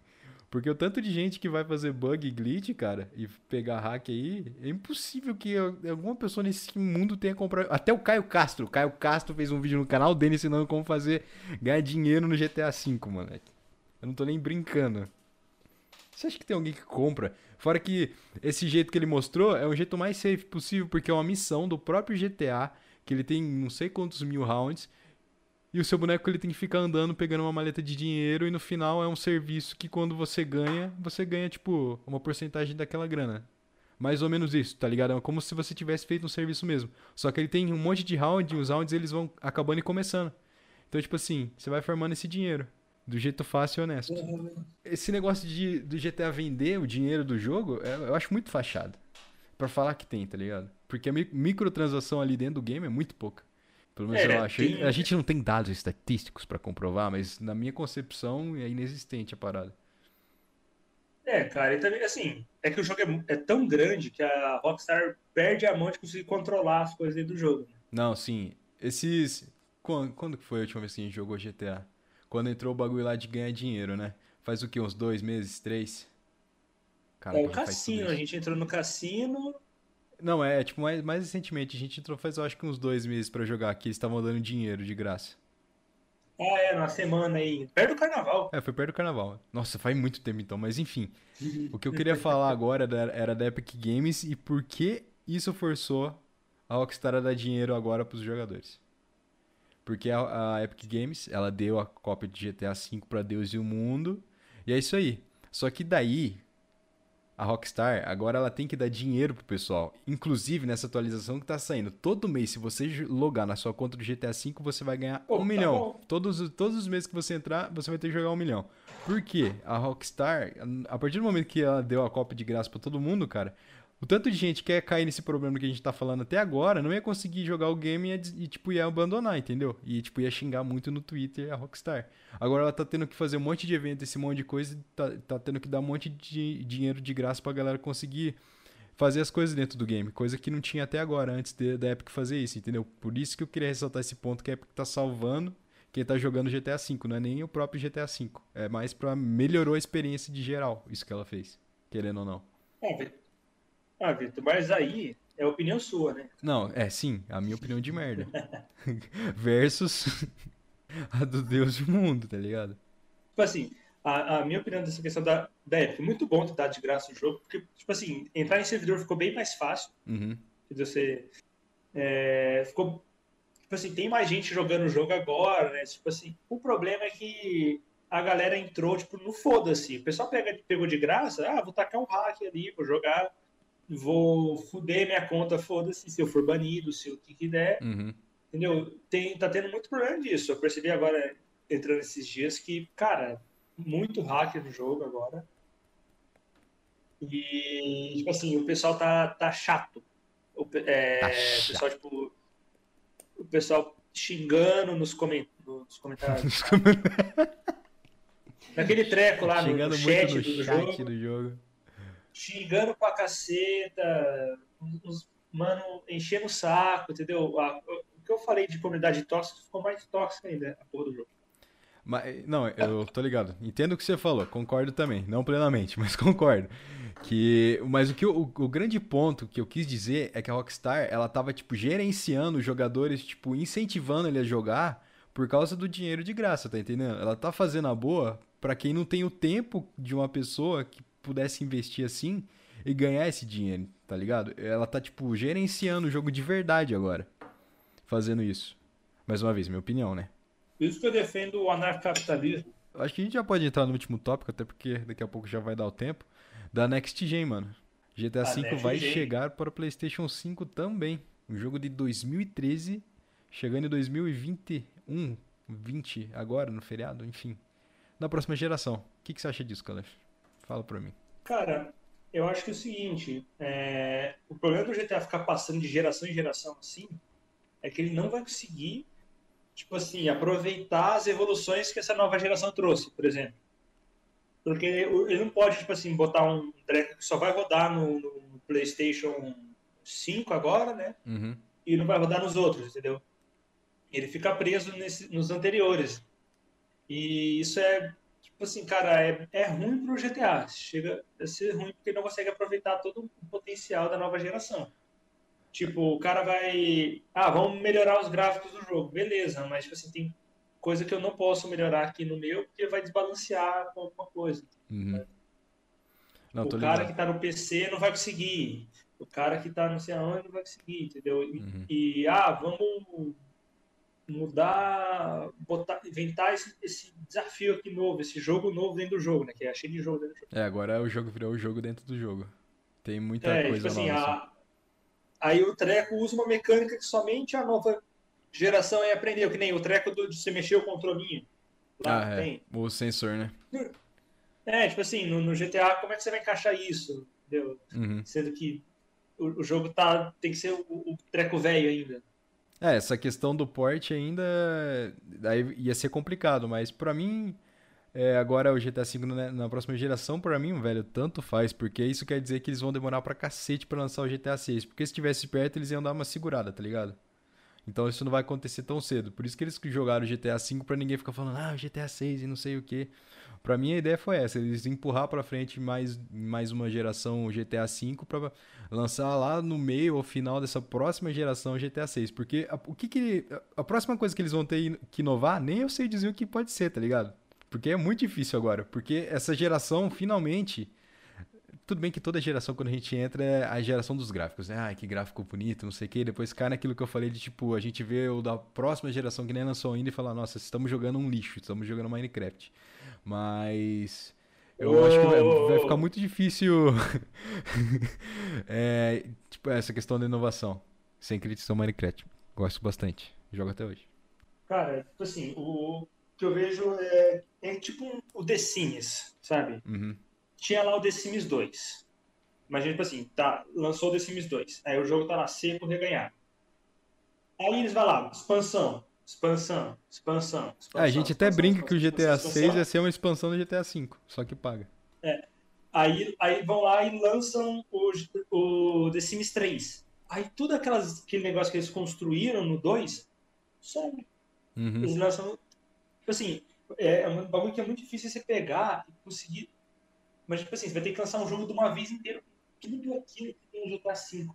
Porque o tanto de gente que vai fazer bug e glitch, cara, e pegar hack aí, é impossível que alguma pessoa nesse mundo tenha comprado. Até o Caio Castro. O Caio Castro fez um vídeo no canal dele ensinando como fazer ganhar dinheiro no GTA V, moleque. Eu não tô nem brincando. Você acha que tem alguém que compra? Fora que esse jeito que ele mostrou é o jeito mais safe possível, porque é uma missão do próprio GTA, que ele tem não sei quantos mil rounds, e o seu boneco ele tem que ficar andando pegando uma maleta de dinheiro e no final é um serviço que quando você ganha, você ganha tipo uma porcentagem daquela grana. Mais ou menos isso, tá ligado? É como se você tivesse feito um serviço mesmo. Só que ele tem um monte de round e os rounds eles vão acabando e começando. Então, tipo assim, você vai formando esse dinheiro. Do jeito fácil e honesto. Esse negócio de, do GTA vender o dinheiro do jogo, é, eu acho muito fachado. para falar que tem, tá ligado? Porque a microtransação ali dentro do game é muito pouca. Pelo menos é, eu acho. Tem... A gente não tem dados estatísticos para comprovar, mas na minha concepção é inexistente a parada. É, cara, e também, assim, é que o jogo é, é, tão grande que a Rockstar perde a mão de conseguir controlar as coisas dentro do jogo. Né? Não, sim. Esses. Quando, quando foi a última vez que a gente jogou GTA? Quando entrou o bagulho lá de ganhar dinheiro, né? Faz o quê? Uns dois meses, três? Cara, é o cassino, a gente entrou no cassino, não, é, tipo, mais, mais recentemente. A gente entrou faz, eu acho que uns dois meses para jogar aqui. Eles estavam dando dinheiro de graça. Ah, é, na semana aí. Perto do carnaval. É, foi perto do carnaval. Nossa, faz muito tempo então, mas enfim. o que eu queria falar agora era da Epic Games e por que isso forçou a Rockstar a dar dinheiro agora pros jogadores. Porque a, a Epic Games, ela deu a cópia de GTA V para Deus e o mundo. E é isso aí. Só que daí, a Rockstar agora ela tem que dar dinheiro pro pessoal. Inclusive nessa atualização que tá saindo. Todo mês, se você logar na sua conta do GTA V, você vai ganhar Pô, um tá milhão. Bom. Todos, todos os meses que você entrar, você vai ter que jogar um milhão. Por quê? A Rockstar, a partir do momento que ela deu a cópia de graça para todo mundo, cara, o tanto de gente que ia cair nesse problema que a gente tá falando até agora, não ia conseguir jogar o game e, e, tipo, ia abandonar, entendeu? E, tipo, ia xingar muito no Twitter a Rockstar. Agora ela tá tendo que fazer um monte de evento, esse monte de coisa, tá, tá tendo que dar um monte de dinheiro de graça pra galera conseguir fazer as coisas dentro do game, coisa que não tinha até agora, antes de, da Epic fazer isso, entendeu? Por isso que eu queria ressaltar esse ponto que a Epic tá salvando quem tá jogando GTA V, não é nem o próprio GTA V. É mais pra melhorou a experiência de geral, isso que ela fez, querendo ou não. É, ah, Vitor, mas aí é opinião sua, né? Não, é sim, a minha opinião de merda. Versus a do Deus e o mundo, tá ligado? Tipo assim, a, a minha opinião dessa questão da, da Epic, muito bom ter dado de graça o jogo, porque, tipo assim, entrar em servidor ficou bem mais fácil. Uhum. Você. É, ficou. Tipo assim, tem mais gente jogando o jogo agora, né? Tipo assim, o problema é que a galera entrou, tipo, no foda-se. O pessoal pega, pegou de graça, ah, vou tacar um hack ali, vou jogar vou fuder minha conta, foda-se, se eu for banido, se o que que der. Uhum. Entendeu? Tem, tá tendo muito problema disso. Eu percebi agora, entrando esses dias, que, cara, muito hacker no jogo agora. E, tipo assim, o pessoal tá, tá chato. O, é, tá chato. pessoal, tipo, o pessoal xingando nos, coment, nos comentários. Naquele treco lá no, no chat, no do, chat jogo. do jogo xingando pra caceta, os, mano, enchendo o saco, entendeu? A, o que eu falei de comunidade tóxica ficou mais tóxica ainda, a porra do jogo. Mas, não, eu tô ligado. Entendo o que você falou, concordo também. Não plenamente, mas concordo. Que, mas o, que o, o grande ponto que eu quis dizer é que a Rockstar, ela tava, tipo, gerenciando os jogadores, tipo, incentivando ele a jogar por causa do dinheiro de graça, tá entendendo? Ela tá fazendo a boa para quem não tem o tempo de uma pessoa que pudesse investir assim e ganhar esse dinheiro, tá ligado? Ela tá, tipo, gerenciando o jogo de verdade agora. Fazendo isso. Mais uma vez, minha opinião, né? Por isso que eu defendo o anarcapitalismo. Acho que a gente já pode entrar no último tópico, até porque daqui a pouco já vai dar o tempo. Da Next Gen, mano. GTA V vai Gen. chegar para o PlayStation 5 também. Um jogo de 2013, chegando em 2021, 20 agora, no feriado, enfim. Na próxima geração. O que, que você acha disso, Calef? Fala pra mim. Cara, eu acho que é o seguinte, é, o problema do GTA ficar passando de geração em geração assim, é que ele não vai conseguir, tipo assim, aproveitar as evoluções que essa nova geração trouxe, por exemplo. Porque ele não pode, tipo assim, botar um treco que só vai rodar no, no PlayStation 5 agora, né? Uhum. E não vai rodar nos outros, entendeu? Ele fica preso nesse, nos anteriores. E isso é, assim, cara, é, é ruim pro GTA. Chega a ser ruim porque não consegue aproveitar todo o potencial da nova geração. Tipo, o cara vai. Ah, vamos melhorar os gráficos do jogo. Beleza, mas tipo assim, tem coisa que eu não posso melhorar aqui no meu porque vai desbalancear com alguma coisa. Uhum. Não, o cara ligado. que tá no PC não vai conseguir. O cara que tá não sei aonde não vai conseguir, entendeu? E, Uhum. e, ah, vamos mudar, botar, inventar esse, esse desafio aqui novo, esse jogo novo dentro do jogo, né? Que é cheio de jogo dentro do jogo. É, agora o jogo virou o jogo dentro do jogo. Tem muita É, coisa tipo assim, nova. assim. a- aí o treco usa uma mecânica que somente a nova geração aí aprendeu, que nem o treco do, de você mexer o controlinho. Lá Ah, é. tem. O sensor, né? É, tipo assim, no, no GTA, como é que você vai encaixar isso? Entendeu? Uhum. Sendo que o, o jogo tá, tem que ser o, o treco velho ainda. É, essa questão do port ainda daí ia ser complicado, mas pra mim é, agora o GTA V na, na próxima geração, pra mim, velho, tanto faz, porque isso quer dizer que eles vão demorar pra cacete pra lançar o GTA 6, porque se tivesse perto eles iam dar uma segurada, tá ligado? Então isso não vai acontecer tão cedo. Por isso que eles jogaram GTA V pra ninguém ficar falando, ah, GTA 6 e não sei o que. Pra mim a ideia foi essa, eles empurrar pra frente mais, mais uma geração GTA V pra lançar lá no meio ou final dessa próxima geração GTA 6, porque a, o que que a próxima coisa que eles vão ter que inovar, nem eu sei dizer o que pode ser, tá ligado? Porque é muito difícil agora, porque essa geração finalmente tudo bem que toda geração, quando a gente entra, é a geração dos gráficos, né? Ai, que gráfico bonito, não sei o quê. Depois cai naquilo que eu falei de, tipo, a gente vê o da próxima geração que nem lançou ainda e fala, nossa, estamos jogando um lixo, estamos jogando Minecraft. Mas eu Ô, acho que vai, vai ficar muito difícil é, tipo, essa questão da inovação. Sem crítica ao Minecraft. Gosto bastante. Jogo até hoje. Cara, tipo assim, o que eu vejo é, é tipo um- o The Sims, sabe? Uhum. Tinha lá o The Sims 2. Imagina, tipo assim, tá, lançou o The Sims 2. Aí o jogo tá lá seco, reganhar. Aí eles vão lá, expansão, expansão, expansão. expansão É, a gente até brinca que o GTA expansão. 6 ia ser uma expansão do GTA 5, só que paga. Aí, aí vão lá e lançam o, o The Sims 3. Aí tudo aquelas, aquele negócio que eles construíram no 2, some. Uhum. Eles lançam. Tipo assim, é um bagulho que é muito difícil você pegar e conseguir. Mas, tipo assim, você vai ter que lançar um jogo de uma vez inteira. Tudo aquilo que tem no GTA V.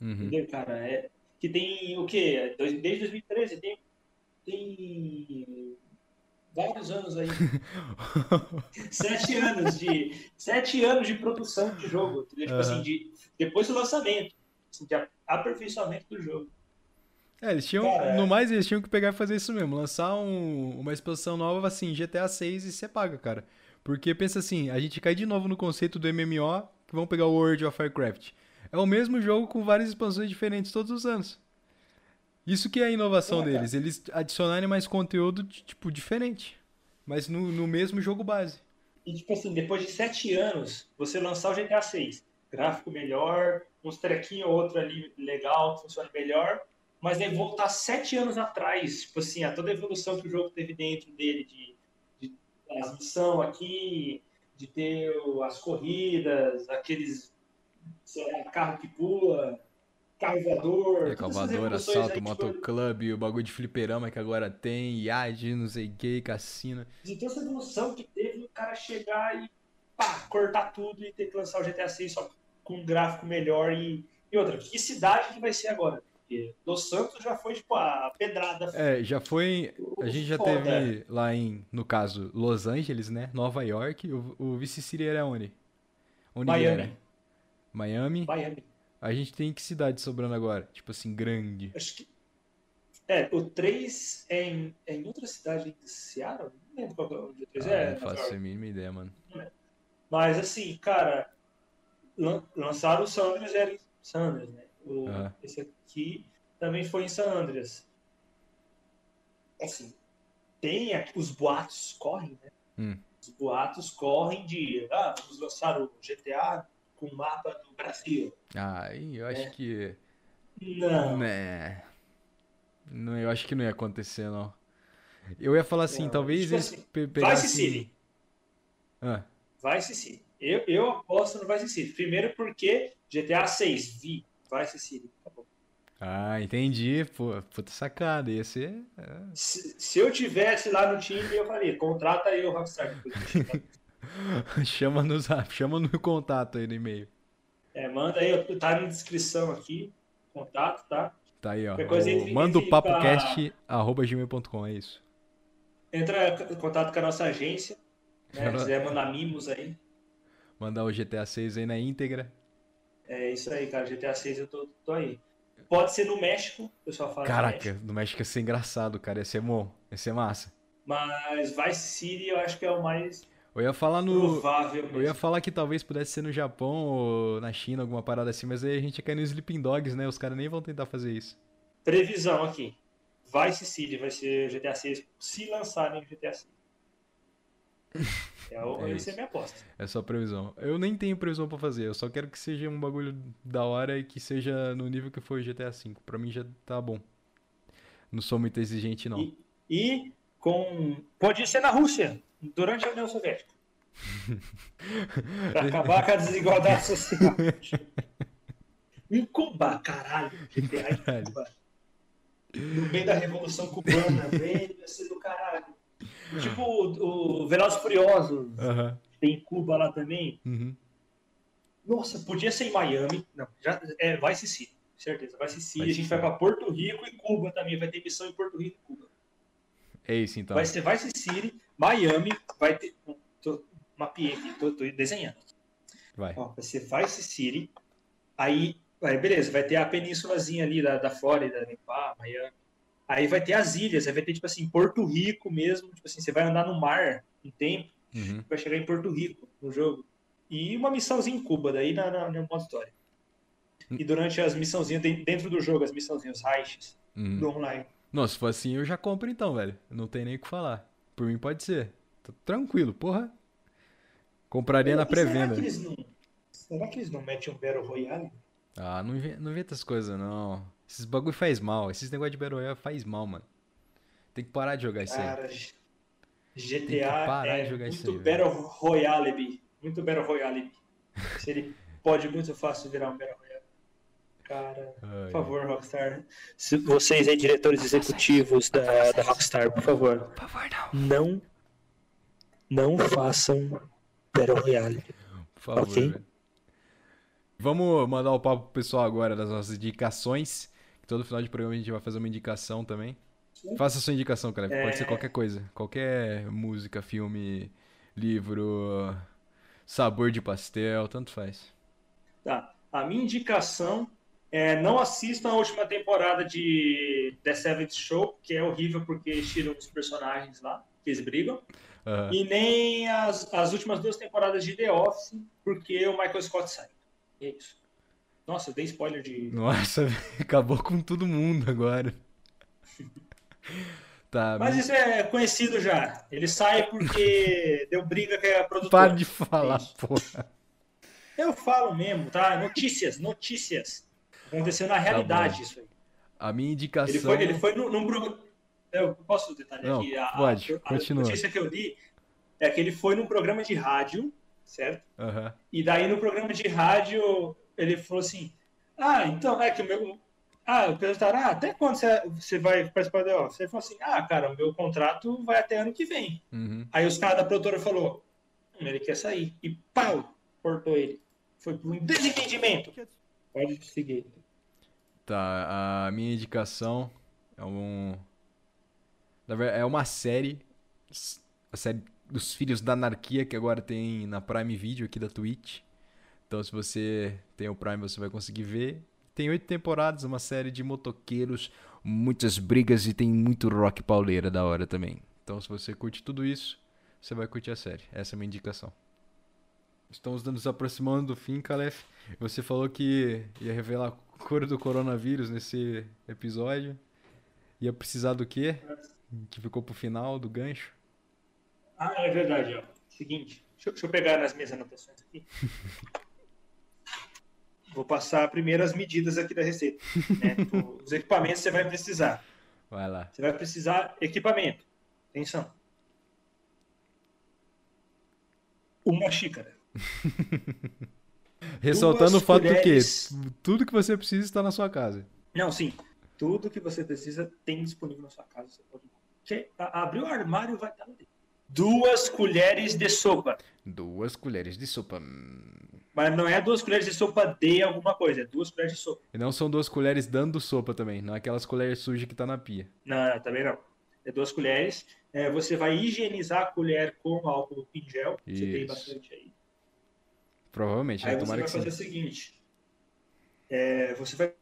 Uhum. Entendeu, cara? É, que tem o quê? Desde 2013 tem, tem vários anos aí. sete anos de sete anos de produção de jogo, entendeu? Tipo Aham. assim, de, depois do lançamento, assim, de aperfeiçoamento do jogo. É, eles tinham. Cara, é. no mais, eles tinham que pegar e fazer isso mesmo. Lançar um- uma expansão nova assim, GTA 6 e você paga, cara. Porque pensa assim, a gente cai de novo no conceito do MMO, que vamos pegar o World of Warcraft. É o mesmo jogo com várias expansões diferentes todos os anos. Isso que é a inovação É, deles, eles adicionarem mais conteúdo, tipo, diferente. Mas no, no mesmo jogo base. E tipo assim, depois de sete anos, você lançar o GTA 6, gráfico melhor, uns trequinhos ou outro ali legal, funciona melhor, mas aí voltar sete anos atrás, tipo assim, a toda a evolução que o jogo teve dentro dele, de, de as missão aqui, de ter as corridas, aqueles lá, carro que pula, carro voador, Recalvador, evoluções assalto, aí, motoclube, o bagulho de fliperama que agora tem, iade, não sei o que, cassino. de toda essa evolução que teve o cara chegar e pá, cortar tudo e ter que lançar o GTA 6 só com um gráfico melhor e, e outra, que cidade que vai ser agora? Porque Los Santos já foi tipo a pedrada. É, já foi. A gente já Foda. teve lá em, no caso, Los Angeles, né? Nova York. O, o Vice City era onde? Onde Miami. era? Miami. Miami. A gente tem que cidade sobrando agora? Tipo assim, grande. Acho que. É, o 3 é em, é em outra cidade de Seattle? Não lembro qual é o o 3 Ah, é. não faço a mínima ideia, mano. Mas assim, cara, lan- lançaram o San Andreas era em San Andreas, né? O- Ah. Esse aqui também foi em San Andreas. Assim, tem aqui, os boatos correm, né? Hum. Os boatos correm de, ah, vamos lançar o GTA com o mapa do Brasil. Ah, eu acho É. que. Não. Né. Não, eu acho que não ia acontecer, não. Eu ia falar assim, Não, talvez tipo eles assim, pegassem. City. Ah, Vice City. Eu, eu aposto no Vice City. Primeiro porque GTA 6, vi. Vice City. Tá bom. ah, entendi. Pô, puta sacada. Ia ser. Se, se eu tivesse lá no time, eu falei, contrata aí o Rockstar. chama no chama no contato aí no e-mail. É, manda aí, tá na descrição aqui, contato, tá? Tá aí, ó. Coisa O- manda o papocast.gmail.com, é isso. Entra em contato com a nossa agência, né? Cara- quiser mandar mimos aí. Mandar o GTA 6 aí na íntegra. É isso aí, cara. GTA 6 eu tô, tô aí. Pode ser no México, o pessoal fala de Caraca, México, no México ia ser engraçado, cara. Ia ser bom. Ia ser massa. mas Vice City eu acho que é o mais Eu ia falar no. Eu ia falar que talvez pudesse ser no Japão ou na China, alguma parada assim, mas aí a gente ia cair no Sleeping Dogs, né? Os caras nem vão tentar fazer isso. Previsão aqui. Vice City vai ser GTA 6 se lançarem o GTA 6. É, o, É isso. é a minha aposta. É só previsão. Eu nem tenho previsão pra fazer, eu só quero que seja um bagulho da hora e que seja no nível que foi o GTA V. Pra mim já tá bom. Não sou muito exigente, não. E, e com. Pode ser na Rússia, durante a União Soviética. pra acabar com a desigualdade social. Em Cuba, caralho. GTA em. Cuba. No meio da Revolução Cubana, velho, ia ser do caralho. Tipo o, o Velozes Furiosos, Aham. tem Cuba lá também. Uhum. Nossa, podia ser em Miami. Não, já, é Vice City, certeza. Vice City. Vice a gente vai pra Porto Rico e Cuba também. Vai ter missão em Porto Rico e Cuba. É isso então. Vai ser Vice City, Miami, vai ter. Tô, mapeei aqui, tô, tô desenhando. Vai. Ó, vai ser Vice City. Aí, aí, beleza, vai ter a penínsulazinha ali da, da Flórida, né, pá, Miami. Aí vai ter as ilhas, aí vai ter, tipo assim, Porto Rico mesmo. Tipo assim, você vai andar no mar um tempo, Uhum. vai chegar em Porto Rico no jogo. E uma missãozinha em Cuba, daí na, na, na modo história. Hum. E durante as missãozinhas, de- dentro do jogo, as missãozinhas, os Uhum. do online. Não, se for assim, eu já compro então, velho. Não tem nem o que falar. Por mim pode ser. Tô tranquilo, porra. Compraria na E será pré-venda. que eles não- Será que eles não metem um Battle Royale? Ah, não inventa, não inventa essas coisas, não. Esses bagulho faz mal. Esses negócio de Battle Royale faz mal, mano. Tem que parar de jogar isso aí. Cara, que GTA parar é de jogar isso muito aí, velho. Battle Royale, bi. muito Battle Royale. Se ele pode muito fácil virar um Battle Royale. Cara, Ai, por favor, Rockstar. Se vocês aí, diretores executivos da, da Rockstar, por favor, Por favor, não. não, não façam Battle Royale. Por favor, Ok. velho. Vamos mandar o papo pro pessoal agora das nossas indicações. Todo final de programa a gente vai fazer uma indicação também. Faça a sua indicação, cara. Pode ser É. qualquer coisa. Qualquer música, filme, livro, sabor de pastel, tanto faz. Tá. A minha indicação é não assistam a última temporada de The Seventh Show, que é horrível porque tiram os personagens lá, que eles brigam. Aham. E nem as, as últimas duas temporadas de The Office, porque o Michael Scott sai. É isso. Nossa, eu dei spoiler de. Nossa, acabou com todo mundo agora. Tá, Mas isso é conhecido já. Ele sai porque deu briga com a produtora. para de falar, Isso. porra. Eu falo mesmo, tá? Notícias, notícias. Aconteceu na realidade bom. isso aí. A minha indicação. Ele foi, ele foi num, num. Eu posso detalhar Não, aqui? A, a- pode, a, continua. notícia que eu li é que ele foi num programa de rádio, certo? Aham. E daí no programa de rádio ele falou assim: Ah, então é que o meu. Ah, perguntaram, ah, até quando você, você vai participar da Office? Ele falou assim: Ah, cara, o meu contrato vai até ano que vem. Uhum. Aí os caras da produtora falou: hum, ele quer sair. E pau, cortou ele. Foi por um desentendimento. Pode seguir. Tá, a minha indicação é um. É uma série. A série dos Filhos da Anarquia, que agora tem na Prime Video aqui da Twitch. Então, se você tem o Prime, você vai conseguir ver. Tem oito temporadas, uma série de motoqueiros, muitas brigas e tem muito rock pauleira da hora também. Então, se você curte tudo isso, você vai curtir a série. Essa é a minha indicação. Estamos nos aproximando do fim, Calef. Você falou que ia revelar a cor do coronavírus nesse episódio. Ia precisar do quê? Que ficou pro final do gancho. Ah, é verdade, ó. Seguinte, deixa, eu- deixa eu pegar nas minhas anotações aqui. Vou passar primeiro as medidas aqui da receita. Né? Os equipamentos você vai precisar. Vai lá. Você vai precisar equipamento. Atenção. Uma xícara. Ressaltando Duas o fato colheres- do que tudo que você precisa está na sua casa. Não, sim. Tudo que você precisa tem disponível na sua casa. Você pode... Che- a- Abrir o armário vai estar lá dentro. Duas colheres de sopa. Duas colheres de sopa. Mas não é duas colheres de sopa de alguma coisa, é duas colheres de sopa. E não são duas colheres dando sopa também, não é aquelas colheres sujas que tá na pia. Não, não, também não. É duas colheres. É, você vai higienizar a colher com álcool em gel. Você tem Isso. bastante aí. Provavelmente, né? Aí você Tomara vai que sim. fazer o seguinte. é, você vai